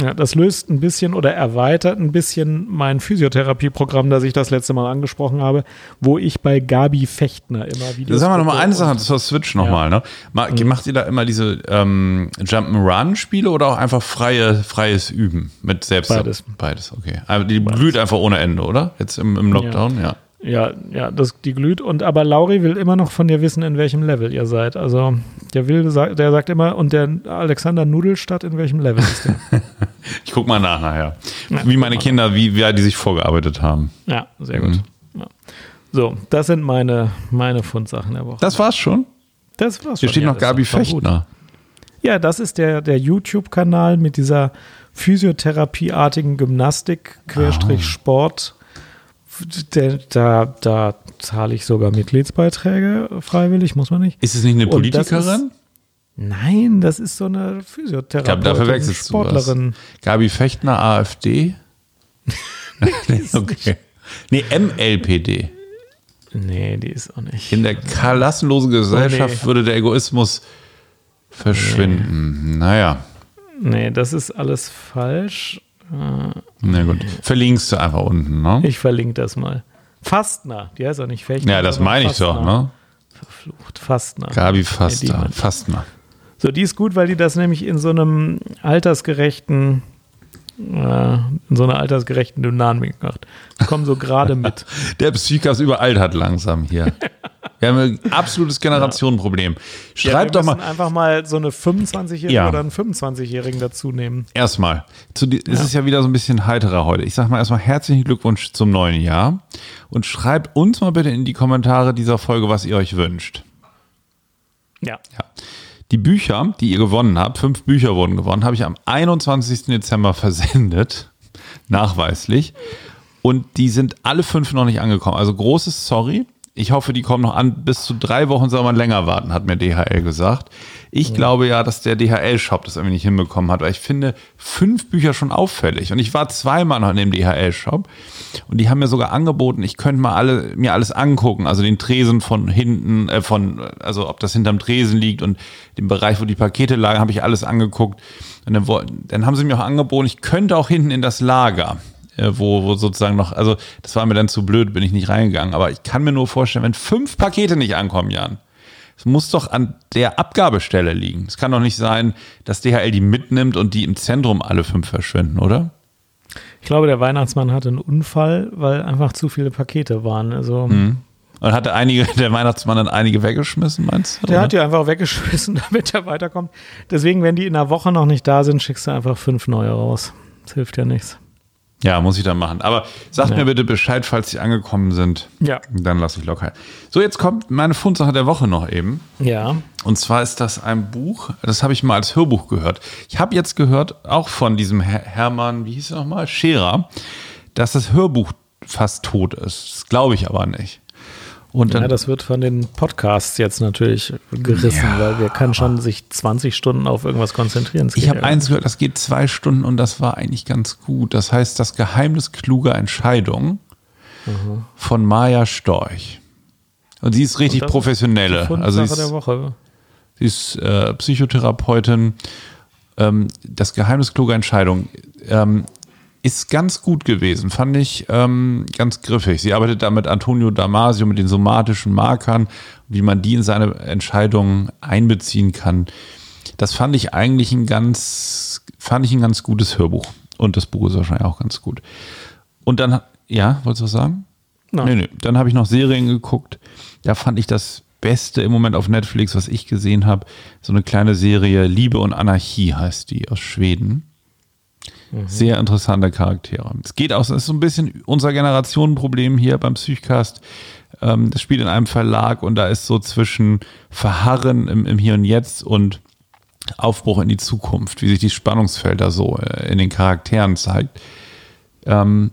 Ja, das löst ein bisschen oder erweitert ein bisschen mein Physiotherapieprogramm, das ich das letzte Mal angesprochen habe, wo ich bei Gabi Fechtner immer wieder. Sag mal nochmal eine Sache zur Switch nochmal. Ne? Ma- Mhm. Macht ihr da immer diese ähm, Jump'n'Run-Spiele oder auch einfach freie, freies Üben mit selbst? Beides. Beides, okay. Aber die glüht einfach ohne Ende, oder? Jetzt im, im Lockdown, ja. Ja, ja, das, die glüht. Und aber Lauri will immer noch von dir wissen, in welchem Level ihr seid. Also der will, der sagt immer, und der Alexander Nudelstadt, in welchem Level ist der? [laughs] Ich guck mal nach nachher. Ja, wie meine. Kinder, wie, weit die sich vorgearbeitet haben. ja, sehr gut. Ja. So, das sind meine, meine Fundsachen der Woche. Das war's schon. Das war's Hier schon. steht Ja, noch Gabi. Fechtner. Ja, das ist der, der YouTube-Kanal mit dieser Physiotherapieartigen Gymnastik, Querstrich Sport. Der, da, da zahle ich sogar Mitgliedsbeiträge freiwillig, muss man nicht. Ist es nicht eine Politikerin? Nein, das ist so eine Ich Physiotherapeutin, da verwechselst du was. Sportlerin. Gabi Fechtner, AfD? [laughs] nee, okay. Nee, MLPD. Nee, die ist auch nicht. In der klassenlosen Gesellschaft Oh, nee. würde der Egoismus verschwinden. Naja, Nee, das ist alles falsch. Äh, na gut. Verlinkst du einfach unten, ne? Ich verlinke das mal. Fastner, die heißt auch nicht Fechtner. Ja, das meine ich doch, Fastner. ne? Verflucht, Fastner. Gabi ich. Fastner. So, die ist gut, weil die das nämlich in so einem altersgerechten, in so einer altersgerechten Dynamik macht. Die kommen so gerade mit. [laughs] Der Psychas überalt hat langsam hier. Wir haben ein absolutes Generationenproblem. Ja, Schreib wir doch mal müssen einfach mal so eine 25-Jährige Ja. oder einen 25-Jährigen dazu nehmen. erstmal. Zu Es ist ja wieder so ein bisschen heiterer heute. Ich sag mal erstmal herzlichen Glückwunsch zum neuen Jahr und schreibt uns mal bitte in die Kommentare dieser Folge, was ihr euch wünscht. Ja. Ja. Die Bücher, die ihr gewonnen habt, fünf Bücher wurden gewonnen, habe ich am 21. Dezember [laughs] versendet, nachweislich. Und die sind alle fünf noch nicht angekommen. Also großes Sorry. Ich hoffe, die kommen noch an. Bis zu drei Wochen soll man länger warten, hat mir DHL gesagt. Ich glaube ja, dass der DHL-Shop das irgendwie nicht hinbekommen hat, weil ich finde fünf Bücher schon auffällig. Und ich war zweimal noch in dem DHL-Shop und die haben mir sogar angeboten, ich könnte mal alle, mir alles angucken, also den Tresen von hinten, äh, von, also ob das hinterm Tresen liegt und den Bereich, wo die Pakete lagen, habe ich alles angeguckt. Und dann, dann haben sie mir auch angeboten, ich könnte auch hinten in das Lager wo, wo sozusagen noch, also das war mir dann zu blöd, bin ich nicht reingegangen. Aber ich kann mir nur vorstellen, wenn fünf Pakete nicht ankommen, Jan, es muss doch an der Abgabestelle liegen. Es kann doch nicht sein, dass DHL die mitnimmt und die im Zentrum alle fünf verschwinden, oder? Ich glaube, der Weihnachtsmann hatte einen Unfall, weil einfach zu viele Pakete waren. Also Und hatte einige, [laughs] der Weihnachtsmann dann einige weggeschmissen, meinst du? der oder? hat die einfach weggeschmissen, [laughs] damit er weiterkommt. Deswegen, wenn die in einer Woche noch nicht da sind, schickst du einfach fünf neue raus. Das hilft ja nichts. Ja, muss ich dann machen. Aber sagt Ja. mir bitte Bescheid, falls sie angekommen sind. Ja. Dann lasse ich locker. So, jetzt kommt meine Fundsache der Woche noch eben. Ja. Und zwar ist das ein Buch, das habe ich mal als Hörbuch gehört. Ich habe jetzt gehört, auch von diesem Her Hermann, wie hieß er nochmal, Scherer, dass das Hörbuch fast tot ist. Das glaube ich aber nicht. Und dann, Ja, das wird von den Podcasts jetzt natürlich gerissen, Ja, weil wer kann schon sich 20 Stunden auf irgendwas konzentrieren? Ich habe eins gehört, das geht zwei Stunden und das war eigentlich ganz gut. Das heißt, das Geheimnis kluger Entscheidung von Maja Storch. Und sie ist richtig ist professionelle. Fundsache Also sie ist. Sie ist äh, Psychotherapeutin. Ähm, das Geheimnis kluger Entscheidung ähm, ist ganz gut gewesen, fand ich ähm, ganz griffig. Sie arbeitet da mit Antonio Damasio, mit den somatischen Markern, wie man die in seine Entscheidungen einbeziehen kann. Das fand ich eigentlich ein ganz, fand ich ein ganz gutes Hörbuch. Und das Buch ist wahrscheinlich auch ganz gut. Und dann, ja, wolltest du was sagen? Nein. Nee, nee. Dann habe ich noch Serien geguckt. Da fand ich das Beste im Moment auf Netflix, was ich gesehen habe. So eine kleine Serie Liebe und Anarchie heißt die aus Schweden. Sehr interessante Charaktere. Es geht auch, es ist so ein bisschen unser Generationenproblem hier beim Psychcast. Ähm, das spielt in einem Verlag und da ist so zwischen Verharren im, im Hier und Jetzt und Aufbruch in die Zukunft, wie sich die Spannungsfelder so äh, in den Charakteren zeigt. Ähm,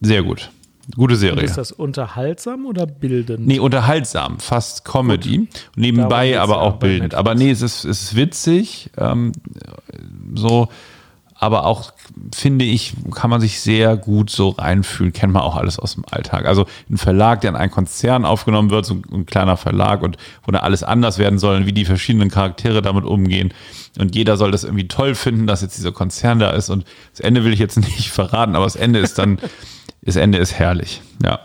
sehr gut. Gute Serie. Und ist das unterhaltsam oder bildend? Nee, unterhaltsam, fast Comedy. Gut. Nebenbei aber auch bildend. Aber nee, es ist, es ist witzig. Ähm, so aber auch, finde ich, kann man sich sehr gut so reinfühlen, kennt man auch alles aus dem Alltag. Also ein Verlag, der in einen Konzern aufgenommen wird, so ein kleiner Verlag und wo da alles anders werden soll und wie die verschiedenen Charaktere damit umgehen. Und jeder soll das irgendwie toll finden, dass jetzt dieser Konzern da ist. Und das Ende will ich jetzt [laughs] nicht verraten, aber das Ende ist dann, das Ende ist herrlich. Ja.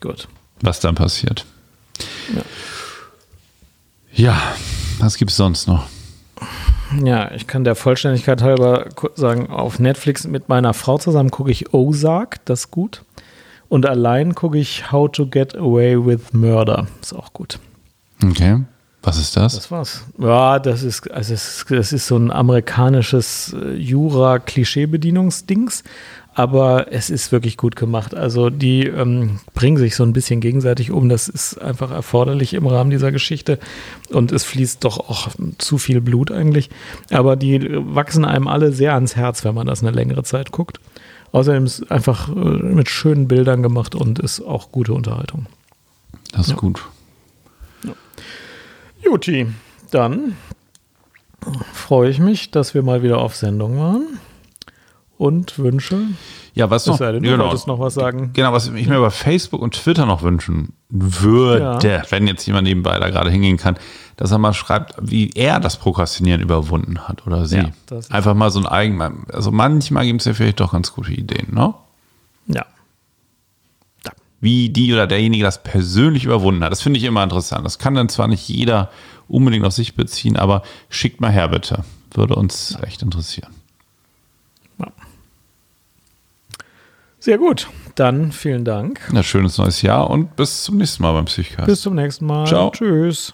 Gut. Was dann passiert. Ja. Ja, was gibt es sonst noch? Ja, ich kann der Vollständigkeit halber sagen, auf Netflix mit meiner Frau zusammen gucke ich Ozark, das ist gut. Und allein gucke ich How to Get Away with Murder, ist auch gut. Okay. Was ist das? Das war's. Ja, das ist, also das ist so ein amerikanisches äh, Jura-Klischee-Bedienungsdings aber es ist wirklich gut gemacht. Also die ähm, bringen sich so ein bisschen gegenseitig um. Das ist einfach erforderlich im Rahmen dieser Geschichte und es fließt doch auch zu viel Blut eigentlich. Aber die wachsen einem alle sehr ans Herz, wenn man das eine längere Zeit guckt. Außerdem ist es einfach äh, mit schönen Bildern gemacht und ist auch gute Unterhaltung. Das ist ja. gut. Ja. Juti, dann freue ich mich, dass wir mal wieder auf Sendung waren und Wünsche. Ja, was noch? Denn, du genau, wolltest noch was sagen. Genau, was ich mir über Facebook und Twitter noch wünschen würde, ja. wenn jetzt jemand nebenbei da gerade hingehen kann, dass er mal schreibt, wie er das Prokrastinieren überwunden hat oder sie. Ja, Einfach mal so ein eigen, also manchmal gibt es ja vielleicht doch ganz gute Ideen, ne? Ja. ja. Wie die oder derjenige das persönlich überwunden hat. Das finde ich immer interessant. Das kann dann zwar nicht jeder unbedingt auf sich beziehen, aber schickt mal her, bitte. Würde uns echt interessieren. Sehr gut. Dann vielen Dank. Ja, schönes neues Jahr und bis zum nächsten Mal beim Psychcast. Bis zum nächsten Mal. Ciao. Tschüss.